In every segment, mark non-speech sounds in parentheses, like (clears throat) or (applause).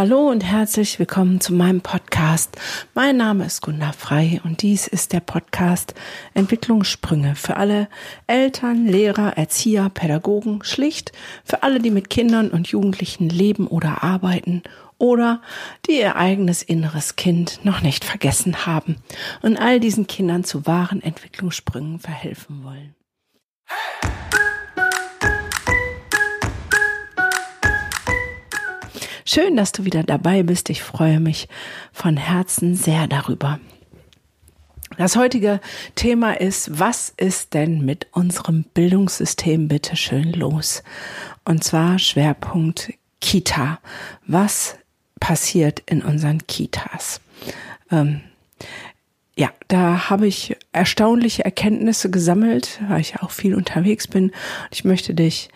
Hallo und herzlich willkommen zu meinem Podcast. Mein Name ist Gunda Frei und dies ist der Podcast Entwicklungssprünge für alle Eltern, Lehrer, Erzieher, Pädagogen, schlicht für alle, die mit Kindern und Jugendlichen leben oder arbeiten oder die ihr eigenes inneres Kind noch nicht vergessen haben und all diesen Kindern zu wahren Entwicklungssprüngen verhelfen wollen. Schön, dass du wieder dabei bist. Ich freue mich von Herzen sehr darüber. Das heutige Thema ist, was ist denn mit unserem Bildungssystem bitte schön los? Und zwar Schwerpunkt Kita. Was passiert in unseren Kitas? Ähm, ja, da habe ich erstaunliche Erkenntnisse gesammelt, weil ich auch viel unterwegs bin. Ich möchte dich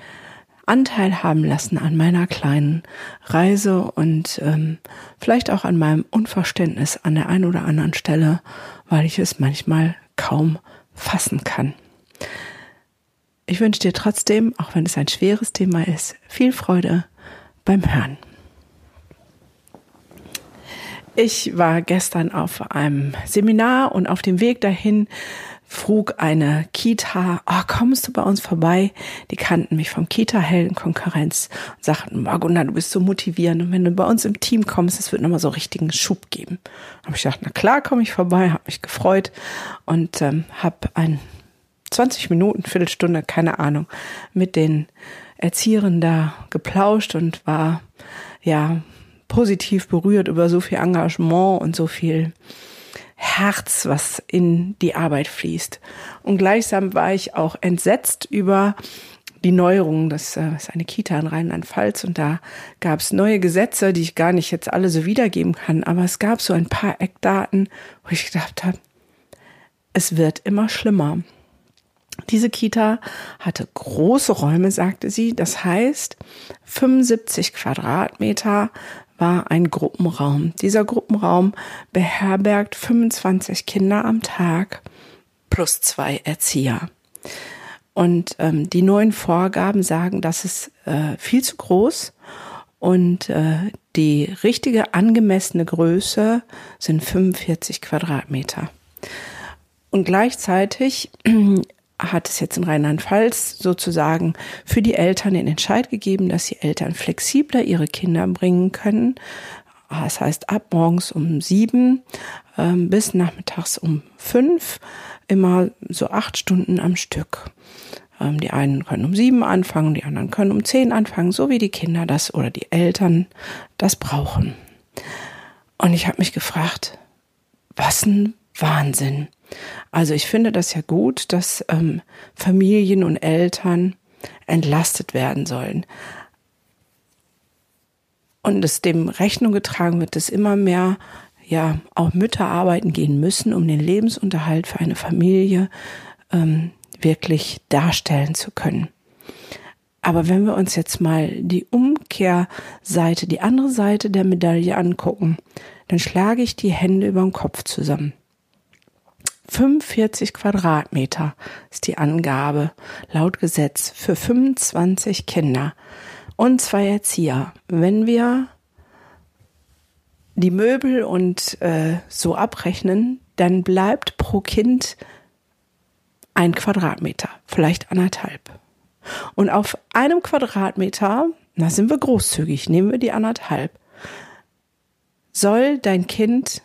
Anteil haben lassen an meiner kleinen Reise und ähm, vielleicht auch an meinem Unverständnis an der einen oder anderen Stelle, weil ich es manchmal kaum fassen kann. Ich wünsche dir trotzdem, auch wenn es ein schweres Thema ist, viel Freude beim Hören. Ich war gestern auf einem Seminar und auf dem Weg dahin frug eine Kita, oh, kommst du bei uns vorbei? Die kannten mich vom Kita-Helden-Konkurrenz und sagten, Margunda, du bist so motivierend und wenn du bei uns im Team kommst, es wird nochmal so richtigen Schub geben. Habe ich gedacht, na klar, komme ich vorbei, habe mich gefreut und ähm, habe ein 20 Minuten, Viertelstunde, keine Ahnung, mit den Erzieherinnen da geplauscht und war ja positiv berührt über so viel Engagement und so viel Herz, was in die Arbeit fließt. Und gleichsam war ich auch entsetzt über die Neuerungen. Das äh, ist eine Kita in Rheinland-Pfalz und da gab es neue Gesetze, die ich gar nicht jetzt alle so wiedergeben kann. Aber es gab so ein paar Eckdaten, wo ich gedacht habe, es wird immer schlimmer. Diese Kita hatte große Räume, sagte sie. Das heißt, 75 Quadratmeter war ein Gruppenraum. Dieser Gruppenraum beherbergt 25 Kinder am Tag plus zwei Erzieher. Und ähm, die neuen Vorgaben sagen, das ist äh, viel zu groß und äh, die richtige angemessene Größe sind 45 Quadratmeter. Und gleichzeitig hat es jetzt in Rheinland-Pfalz sozusagen für die Eltern den Entscheid gegeben, dass die Eltern flexibler ihre Kinder bringen können. Das heißt, ab morgens um sieben ähm, bis nachmittags um fünf, immer so acht Stunden am Stück. Ähm, die einen können um sieben anfangen, die anderen können um zehn anfangen, so wie die Kinder das oder die Eltern das brauchen. Und ich habe mich gefragt, was ein Wahnsinn. Also ich finde das ja gut, dass ähm, Familien und Eltern entlastet werden sollen. Und es dem Rechnung getragen wird, dass immer mehr ja auch Mütter arbeiten gehen müssen, um den Lebensunterhalt für eine Familie ähm, wirklich darstellen zu können. Aber wenn wir uns jetzt mal die Umkehrseite, die andere Seite der Medaille angucken, dann schlage ich die Hände über den Kopf zusammen. 45 Quadratmeter ist die Angabe laut Gesetz für 25 Kinder und zwei Erzieher. Wenn wir die Möbel und äh, so abrechnen, dann bleibt pro Kind ein Quadratmeter, vielleicht anderthalb. Und auf einem Quadratmeter, na sind wir großzügig, nehmen wir die anderthalb, soll dein Kind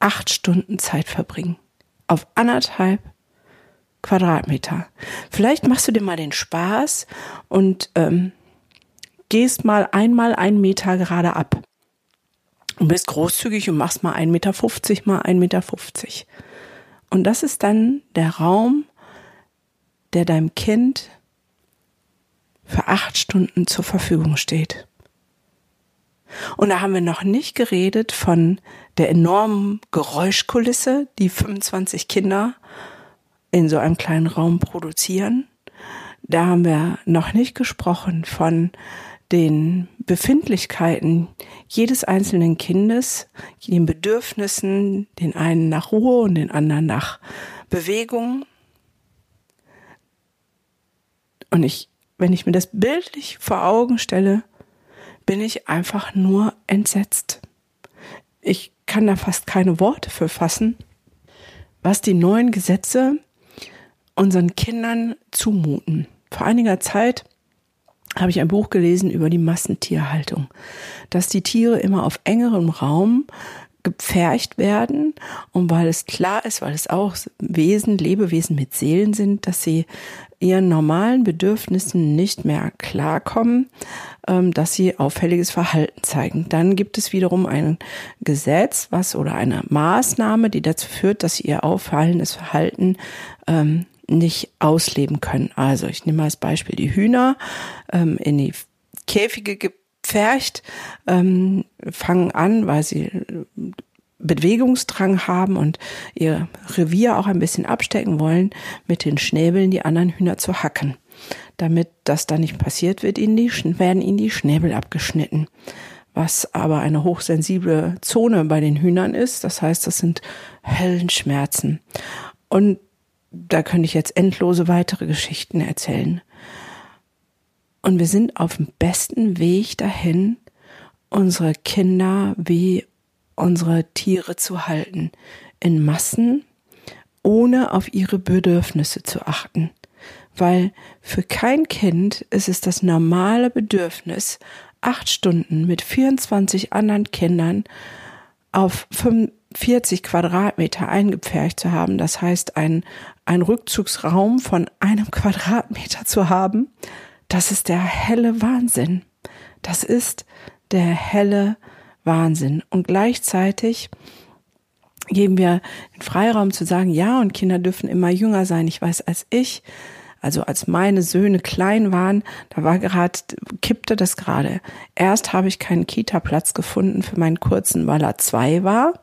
acht Stunden Zeit verbringen auf anderthalb Quadratmeter. Vielleicht machst du dir mal den Spaß und ähm, gehst mal einmal einen Meter gerade ab. Und bist großzügig und machst mal 1,50 Meter mal 1,50 Meter. Und das ist dann der Raum, der deinem Kind für acht Stunden zur Verfügung steht. Und da haben wir noch nicht geredet von der enormen Geräuschkulisse, die 25 Kinder in so einem kleinen Raum produzieren. Da haben wir noch nicht gesprochen von den Befindlichkeiten jedes einzelnen Kindes, den Bedürfnissen, den einen nach Ruhe und den anderen nach Bewegung. Und ich, wenn ich mir das bildlich vor Augen stelle, bin ich einfach nur entsetzt. Ich kann da fast keine Worte für fassen, was die neuen Gesetze unseren Kindern zumuten. Vor einiger Zeit habe ich ein Buch gelesen über die Massentierhaltung, dass die Tiere immer auf engerem Raum gepfercht werden und weil es klar ist, weil es auch Wesen, Lebewesen mit Seelen sind, dass sie ihren normalen Bedürfnissen nicht mehr klarkommen, ähm, dass sie auffälliges Verhalten zeigen. Dann gibt es wiederum ein Gesetz, was oder eine Maßnahme, die dazu führt, dass sie ihr auffallendes Verhalten ähm, nicht ausleben können. Also ich nehme als Beispiel die Hühner ähm, in die Käfige gepfercht, fangen an, weil sie Bewegungsdrang haben und ihr Revier auch ein bisschen abstecken wollen, mit den Schnäbeln die anderen Hühner zu hacken. Damit das da nicht passiert, wird ihnen die, werden ihnen die Schnäbel abgeschnitten. Was aber eine hochsensible Zone bei den Hühnern ist. Das heißt, das sind Höllenschmerzen. Und da könnte ich jetzt endlose weitere Geschichten erzählen. Und wir sind auf dem besten Weg dahin, unsere Kinder wie unsere Tiere zu halten, in Massen, ohne auf ihre Bedürfnisse zu achten. Weil für kein Kind ist es das normale Bedürfnis, acht Stunden mit 24 anderen Kindern auf 45 Quadratmeter eingepfercht zu haben. Das heißt, ein, ein Rückzugsraum von einem (laughs) Quadratmeter zu haben. Das ist der helle Wahnsinn. Das ist der helle Wahnsinn. Und gleichzeitig geben wir den Freiraum zu sagen, ja, und Kinder dürfen immer jünger sein. Ich weiß, als ich, also als meine Söhne klein waren, da war gerade, kippte das gerade. Erst habe ich keinen Kita-Platz gefunden für meinen kurzen, weil er zwei war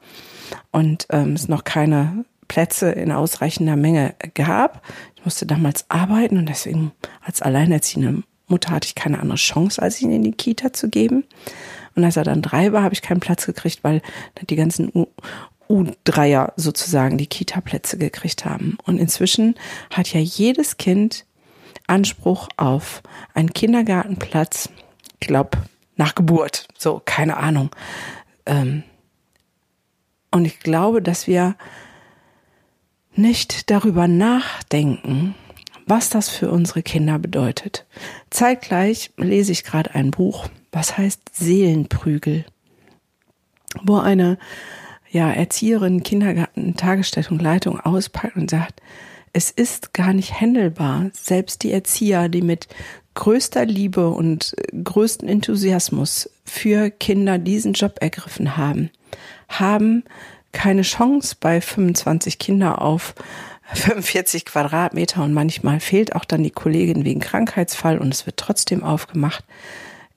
und ähm, es noch keine Plätze in ausreichender Menge gab. Ich musste damals arbeiten und deswegen als alleinerziehende Mutter hatte ich keine andere Chance, als ihn in die Kita zu geben. Und als er dann drei war, habe ich keinen Platz gekriegt, weil die ganzen U U-Dreier sozusagen die Kita-Plätze gekriegt haben. Und inzwischen hat ja jedes Kind Anspruch auf einen Kindergartenplatz, ich glaube, nach Geburt. So, keine Ahnung. Ähm, und ich glaube, dass wir nicht darüber nachdenken, was das für unsere Kinder bedeutet. Zeitgleich lese ich gerade ein Buch, was heißt Seelenprügel, wo eine ja, Erzieherin, Kindergarten, Tagesstätte und Leitung auspackt und sagt, es ist gar nicht händelbar. Selbst die Erzieher, die mit größter Liebe und größten Enthusiasmus für Kinder diesen Job ergriffen haben, haben keine Chance bei 25 Kinder auf 45 Quadratmeter und manchmal fehlt auch dann die Kollegin wegen Krankheitsfall und es wird trotzdem aufgemacht,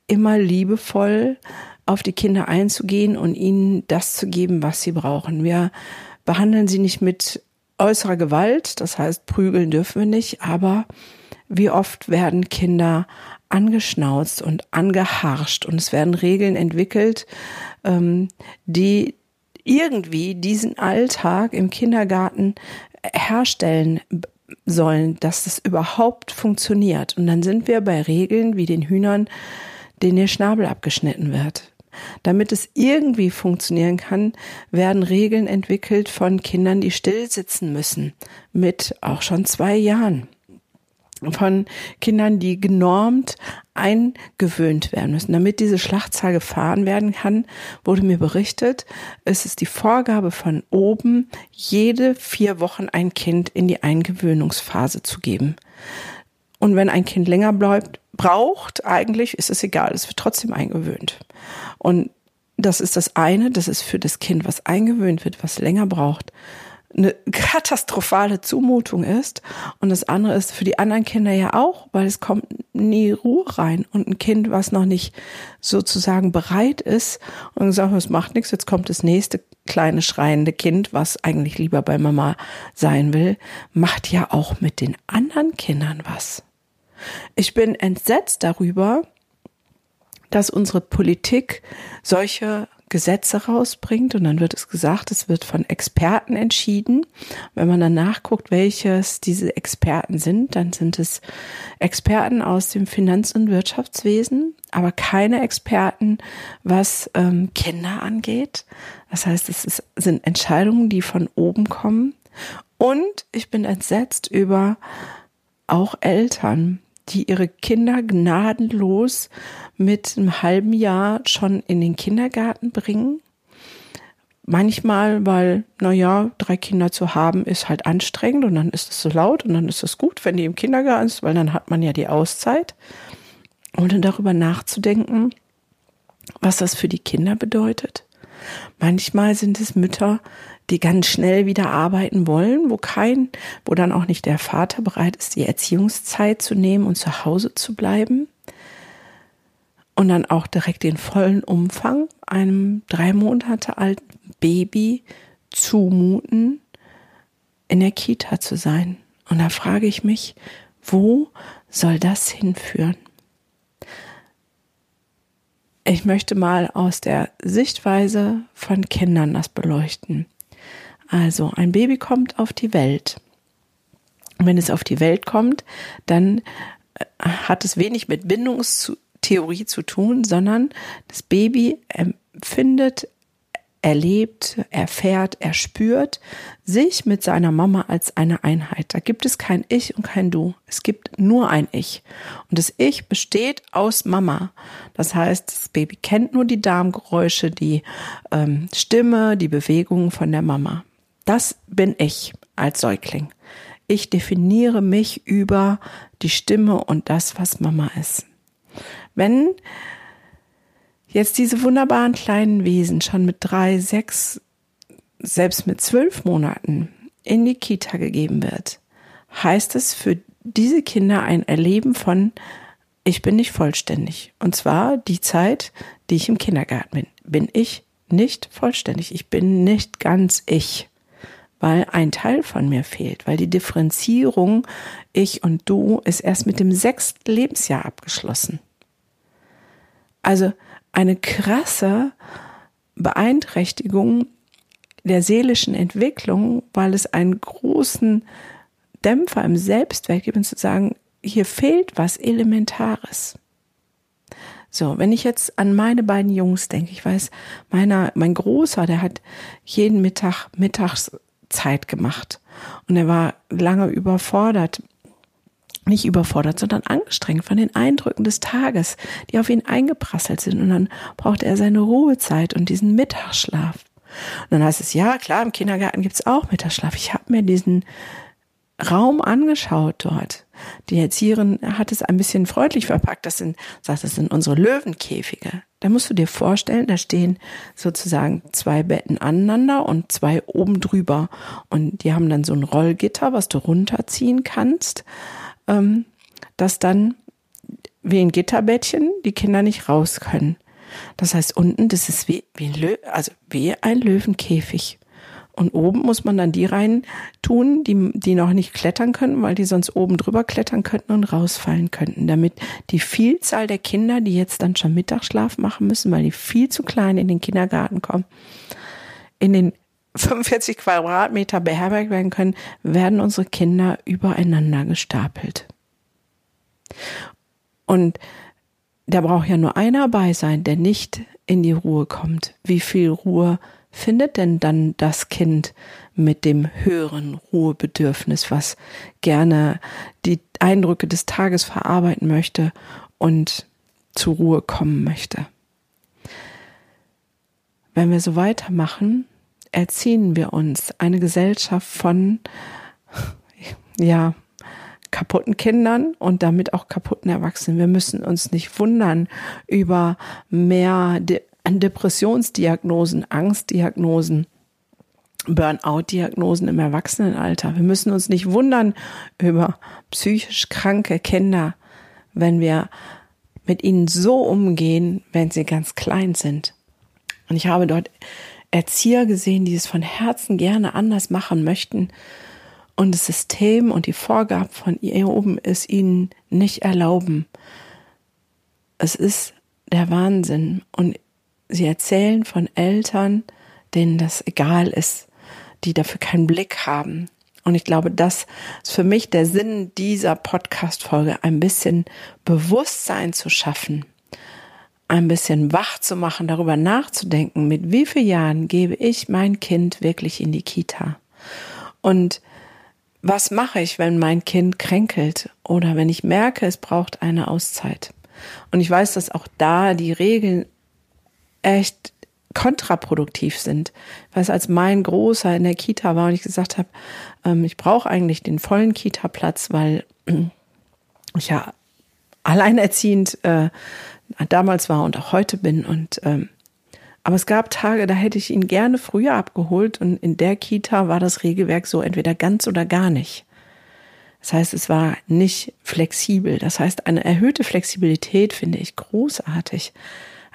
immer liebevoll auf die Kinder einzugehen und ihnen das zu geben, was sie brauchen. Wir behandeln sie nicht mit äußerer Gewalt, das heißt, prügeln dürfen wir nicht, aber wie oft werden Kinder angeschnauzt und angeharscht und es werden Regeln entwickelt, ähm, die irgendwie diesen Alltag im Kindergarten herstellen sollen, dass das überhaupt funktioniert. Und dann sind wir bei Regeln wie den Hühnern, denen der Schnabel abgeschnitten wird. Damit es irgendwie funktionieren kann, werden Regeln entwickelt von Kindern, die still sitzen müssen, mit auch schon zwei Jahren von Kindern, die genormt eingewöhnt werden müssen. Damit diese Schlachtzahl gefahren werden kann, wurde mir berichtet, es ist die Vorgabe von oben, jede vier Wochen ein Kind in die Eingewöhnungsphase zu geben. Und wenn ein Kind länger bleibt, braucht, eigentlich ist es egal, es wird trotzdem eingewöhnt. Und das ist das eine, das ist für das Kind, was eingewöhnt wird, was länger braucht, eine katastrophale Zumutung ist. Und das andere ist für die anderen Kinder ja auch, weil es kommt nie Ruhe rein. Und ein Kind, was noch nicht sozusagen bereit ist und sagt, es macht nichts, jetzt kommt das nächste kleine schreiende Kind, was eigentlich lieber bei Mama sein will, macht ja auch mit den anderen Kindern was. Ich bin entsetzt darüber, dass unsere Politik solche Gesetze rausbringt und dann wird es gesagt, es wird von Experten entschieden. Wenn man dann nachguckt, welches diese Experten sind, dann sind es Experten aus dem Finanz- und Wirtschaftswesen, aber keine Experten, was ähm, Kinder angeht. Das heißt, es ist, sind Entscheidungen, die von oben kommen. Und ich bin entsetzt über auch Eltern, die ihre Kinder gnadenlos mit einem halben Jahr schon in den Kindergarten bringen. Manchmal, weil, naja, drei Kinder zu haben ist halt anstrengend und dann ist es so laut und dann ist es gut, wenn die im Kindergarten ist, weil dann hat man ja die Auszeit. Und dann darüber nachzudenken, was das für die Kinder bedeutet. Manchmal sind es Mütter, die ganz schnell wieder arbeiten wollen, wo kein, wo dann auch nicht der Vater bereit ist, die Erziehungszeit zu nehmen und zu Hause zu bleiben. Und dann auch direkt den vollen Umfang einem drei Monate alten Baby zumuten, in der Kita zu sein. Und da frage ich mich, wo soll das hinführen? Ich möchte mal aus der Sichtweise von Kindern das beleuchten. Also ein Baby kommt auf die Welt. Wenn es auf die Welt kommt, dann äh, hat es wenig mit Bindungstheorie zu tun, sondern das Baby empfindet erlebt, erfährt, er spürt sich mit seiner Mama als eine Einheit. Da gibt es kein Ich und kein Du. Es gibt nur ein Ich. Und das Ich besteht aus Mama. Das heißt, das Baby kennt nur die Darmgeräusche, die ähm, Stimme, die Bewegungen von der Mama. Das bin ich als Säugling. Ich definiere mich über die Stimme und das, was Mama ist. Wenn jetzt diese wunderbaren kleinen Wesen schon mit drei, sechs, selbst mit zwölf Monaten in die Kita gegeben wird, heißt es für diese Kinder ein Erleben von, ich bin nicht vollständig. Und zwar die Zeit, die ich im Kindergarten bin, bin ich nicht vollständig. Ich bin nicht ganz ich, weil ein Teil von mir fehlt, weil die Differenzierung ich und du ist erst mit dem sechsten Lebensjahr abgeschlossen. Also eine krasse Beeinträchtigung der seelischen Entwicklung, weil es einen großen Dämpfer im Selbstwert gibt und zu sagen, hier fehlt was Elementares. So, wenn ich jetzt an meine beiden Jungs denke, ich weiß, meiner, mein Großer, der hat jeden Mittag Mittagszeit gemacht und er war lange überfordert nicht überfordert, sondern angestrengt von den Eindrücken des Tages, die auf ihn eingeprasselt sind. Und dann brauchte er seine Ruhezeit und diesen Mittagsschlaf. Und dann heißt es, ja, klar, im Kindergarten gibt's auch Mittagsschlaf. Ich habe mir diesen Raum angeschaut dort. Die Erzieherin hat es ein bisschen freundlich verpackt. Das sind, sagt, das sind unsere Löwenkäfige. Da musst du dir vorstellen, da stehen sozusagen zwei Betten aneinander und zwei oben drüber. Und die haben dann so ein Rollgitter, was du runterziehen kannst ähm, dass dann wie ein Gitterbettchen die Kinder nicht raus können. Das heißt, unten, das ist wie, wie Lö also wie ein Löwenkäfig. Und oben muss man dann die rein tun, die, die noch nicht klettern könnten, weil die sonst oben drüber klettern könnten und rausfallen könnten, damit die Vielzahl der Kinder, die jetzt dann schon Mittagsschlaf machen müssen, weil die viel zu klein in den Kindergarten kommen, in den (laughs) 45 Quadratmeter beherbergt werden können, werden unsere Kinder übereinander gestapelt. Und da braucht ja nur einer bei sein, der nicht in die Ruhe kommt. Wie viel Ruhe findet denn dann das Kind mit dem höheren Ruhebedürfnis, was gerne die Eindrücke des Tages verarbeiten möchte und zur Ruhe kommen möchte? Wenn wir so weitermachen, erziehen wir uns eine Gesellschaft von, ja, kaputten Kindern und damit auch kaputten Erwachsenen. Wir müssen uns nicht wundern über mehr De Depressionsdiagnosen, Angstdiagnosen, Burnout-Diagnosen im Erwachsenenalter. Wir müssen uns nicht wundern über psychisch kranke Kinder, wenn wir mit ihnen so umgehen, wenn sie ganz klein sind. Und ich habe dort Erzieher gesehen, die es von Herzen gerne anders machen möchten und das System und die Vorgaben von ihr oben es ihnen nicht erlauben. Es ist der Wahnsinn. Und sie erzählen von Eltern, denen das egal ist, die dafür keinen Blick haben. Und ich glaube, das ist für mich der Sinn dieser Podcast-Folge, ein bisschen Bewusstsein zu schaffen, ein bisschen wach zu machen, darüber nachzudenken, mit wie vielen Jahren gebe ich mein Kind wirklich in die Kita? Und was mache ich, wenn mein Kind kränkelt oder wenn ich merke, es braucht eine Auszeit? Und ich weiß, dass auch da die Regeln echt kontraproduktiv sind. Was als mein Großer in der Kita war und ich gesagt habe, ähm, ich brauche eigentlich den vollen Kita-Platz, weil ich ja alleinerziehend äh, damals war und auch heute bin. Und ähm, aber es gab Tage, da hätte ich ihn gerne früher abgeholt und in der Kita war das Regelwerk so entweder ganz oder gar nicht. Das heißt, es war nicht flexibel. Das heißt, eine erhöhte Flexibilität finde ich großartig.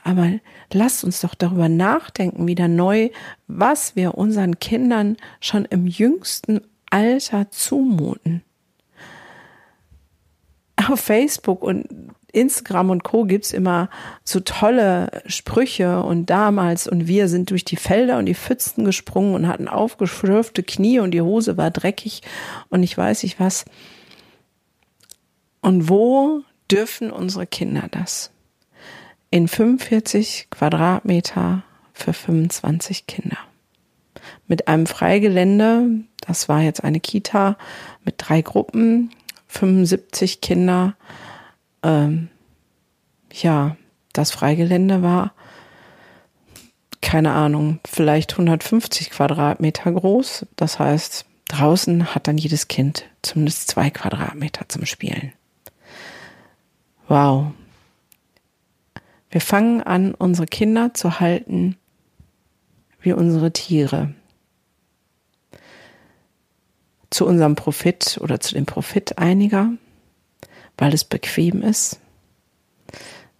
Aber lasst uns doch darüber nachdenken, wieder neu, was wir unseren Kindern schon im jüngsten Alter zumuten. Auf Facebook und Instagram und Co. gibt's immer so tolle Sprüche und damals und wir sind durch die Felder und die Pfützen gesprungen und hatten aufgeschürfte Knie und die Hose war dreckig und ich weiß nicht was. Und wo dürfen unsere Kinder das? In 45 Quadratmeter für 25 Kinder. Mit einem Freigelände, das war jetzt eine Kita mit drei Gruppen, 75 Kinder. Ähm, ja, das Freigelände war, keine Ahnung, vielleicht 150 Quadratmeter groß. Das heißt, draußen hat dann jedes Kind zumindest zwei Quadratmeter zum Spielen. Wow, wir fangen an, unsere Kinder zu halten wie unsere Tiere. Zu unserem Profit oder zu dem Profit einiger, weil es bequem ist,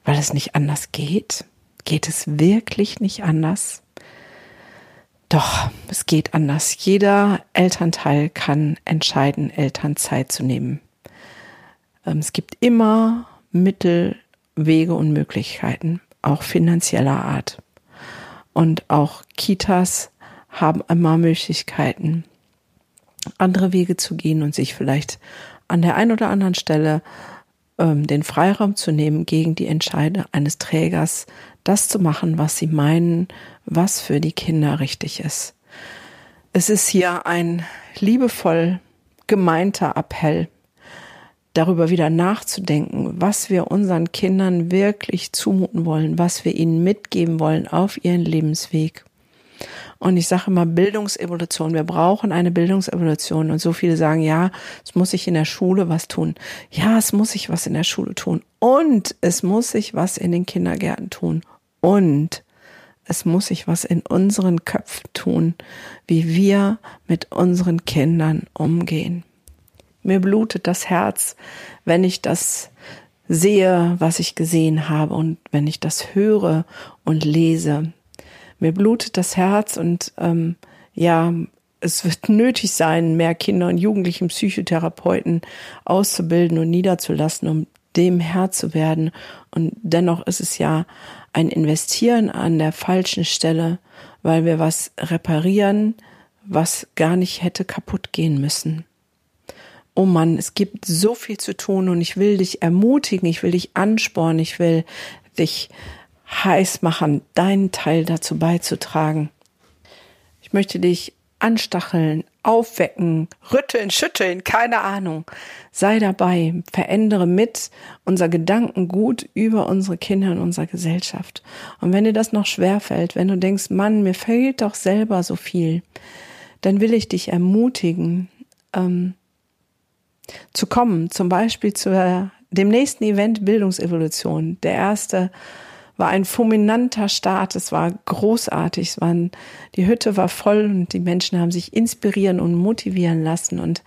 weil es nicht anders geht. Geht es wirklich nicht anders? Doch, es geht anders. Jeder Elternteil kann entscheiden, Elternzeit zu nehmen. Ähm, es gibt immer Mittel, Wege und Möglichkeiten, auch finanzieller Art. Und auch Kitas haben einmal Möglichkeiten, andere Wege zu gehen und sich vielleicht an der einen oder anderen Stelle ähm, den Freiraum zu nehmen, gegen die Entscheide eines Trägers das zu machen, was sie meinen, was für die Kinder richtig ist. Es ist hier ein liebevoll gemeinter Appell darüber wieder nachzudenken, was wir unseren Kindern wirklich zumuten wollen, was wir ihnen mitgeben wollen auf ihren Lebensweg. Und ich sage immer Bildungsevolution. Wir brauchen eine Bildungsevolution. Und so viele sagen, ja, es muss sich in der Schule was tun. Ja, es muss sich was in der Schule tun. Und es muss sich was in den Kindergärten tun. Und es muss sich was in unseren Köpfen tun, wie wir mit unseren Kindern umgehen. Mir blutet das Herz, wenn ich das sehe, was ich gesehen habe und wenn ich das höre und lese. Mir blutet das Herz und ähm, ja, es wird (laughs) nötig sein, mehr Kinder und Jugendlichen Psychotherapeuten auszubilden und niederzulassen, um dem Herr zu werden. Und dennoch ist es ja ein Investieren an der falschen Stelle, weil wir was reparieren, was gar nicht hätte kaputt gehen müssen oh Mann, es gibt so viel zu tun und ich will dich ermutigen, ich will dich anspornen, ich will dich heiß machen, deinen Teil dazu beizutragen. Ich möchte dich anstacheln, aufwecken, rütteln, schütteln, keine Ahnung. Sei dabei, verändere mit unser Gedankengut über unsere Kinder und unsere Gesellschaft. Und wenn dir das noch schwerfällt, wenn du denkst, Mann, mir fehlt doch selber so viel, dann will ich dich ermutigen, ähm, zu kommen, zum Beispiel zu dem nächsten Event Bildungsevolution. Der erste war ein fulminanter Start. Es war großartig. Es waren, die Hütte war voll und die Menschen haben sich inspirieren und motivieren lassen. Und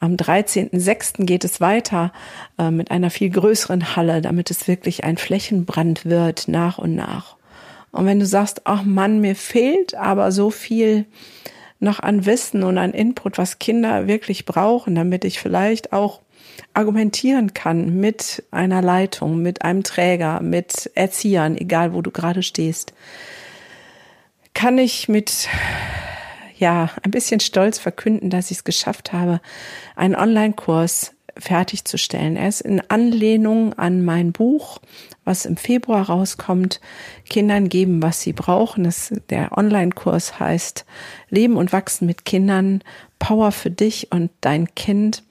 am 13.06. geht es weiter äh, mit einer viel größeren Halle, damit es wirklich ein Flächenbrand wird nach und nach. Und wenn du sagst, ach Mann, mir fehlt aber so viel, noch an Wissen und an Input, was Kinder wirklich brauchen, damit ich vielleicht auch argumentieren kann mit einer Leitung, mit einem Träger, mit Erziehern, egal wo du gerade stehst, kann ich mit ja ein bisschen stolz verkünden, dass ich es geschafft habe, einen Online-Kurs fertigzustellen. Er ist in Anlehnung an mein Buch, was im Februar rauskommt. Kindern geben, was sie brauchen. Das, der Online-Kurs heißt Leben und Wachsen mit Kindern. Power für dich und dein Kind.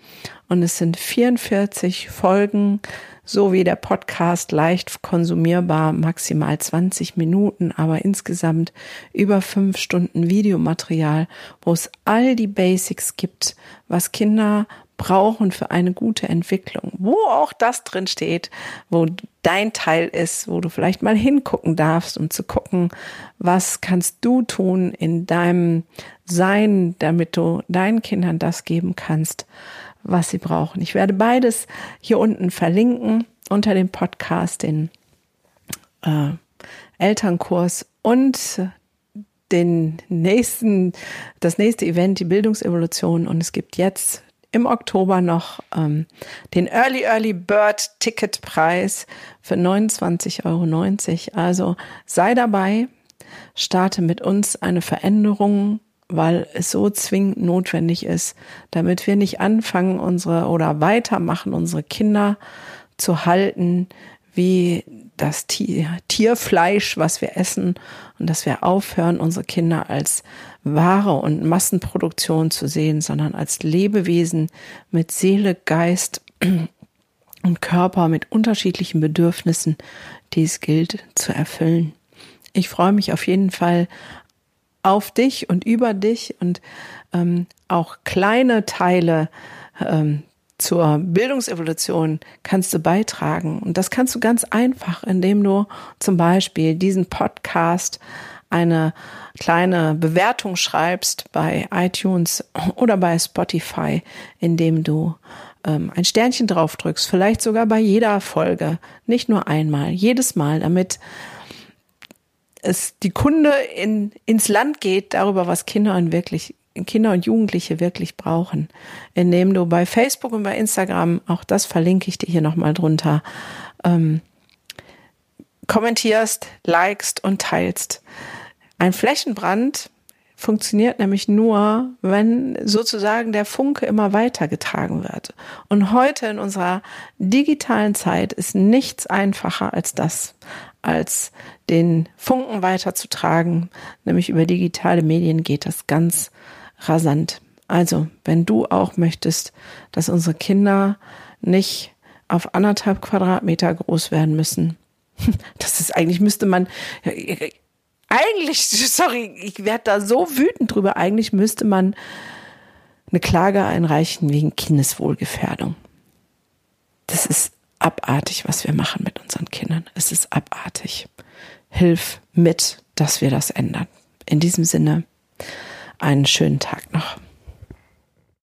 Und es sind 44 Folgen, so wie der Podcast leicht konsumierbar, maximal 20 Minuten, aber insgesamt über fünf Stunden Videomaterial, wo es all die Basics gibt, was Kinder brauchen für eine gute Entwicklung. Wo auch das drin steht, wo dein Teil ist, wo du vielleicht mal hingucken darfst, um zu gucken, was kannst du tun in deinem Sein, damit du deinen Kindern das geben kannst, was sie brauchen. Ich werde beides hier unten verlinken unter dem Podcast, den äh, Elternkurs und den nächsten, das nächste Event, die Bildungsevolution. Und es gibt jetzt im Oktober noch ähm, den Early Early Bird Ticket Preis für 29,90 Euro. Also sei dabei, starte mit uns eine Veränderung weil es so zwingend notwendig ist, damit wir nicht anfangen, unsere oder weitermachen, unsere Kinder zu halten, wie das Tier, Tierfleisch, was wir essen, und dass wir aufhören, unsere Kinder als Ware und Massenproduktion zu sehen, sondern als Lebewesen mit Seele, Geist (clears throat) und Körper mit unterschiedlichen Bedürfnissen, die es gilt zu erfüllen. Ich freue mich auf jeden Fall auf dich und über dich und ähm, auch kleine Teile ähm, zur Bildungsevolution kannst du beitragen. Und das kannst du ganz einfach, indem du zum Beispiel diesen Podcast eine kleine Bewertung schreibst bei iTunes oder bei Spotify, indem du ähm, ein Sternchen drauf drückst, vielleicht sogar bei jeder Folge, nicht nur einmal, jedes Mal, damit es die Kunde in, ins Land geht darüber, was Kinder und wirklich Kinder und Jugendliche wirklich brauchen, indem du bei Facebook und bei Instagram, auch das verlinke ich dir hier nochmal drunter, ähm, kommentierst, likest und teilst. Ein Flächenbrand funktioniert nämlich nur, wenn sozusagen der Funke immer weitergetragen wird. Und heute in unserer digitalen Zeit ist nichts einfacher als das, als den Funken weiterzutragen. Nämlich über digitale Medien geht das ganz rasant. Also, wenn du auch möchtest, dass unsere Kinder nicht auf anderthalb Quadratmeter groß werden müssen, (laughs) das ist eigentlich müsste man eigentlich, sorry, ich werde da so wütend drüber, eigentlich müsste man eine Klage einreichen wegen Kindeswohlgefährdung. Das ist abartig, was wir machen mit unseren Kindern. Es ist abartig. Hilf mit, dass wir das ändern. In diesem Sinne, einen schönen Tag noch.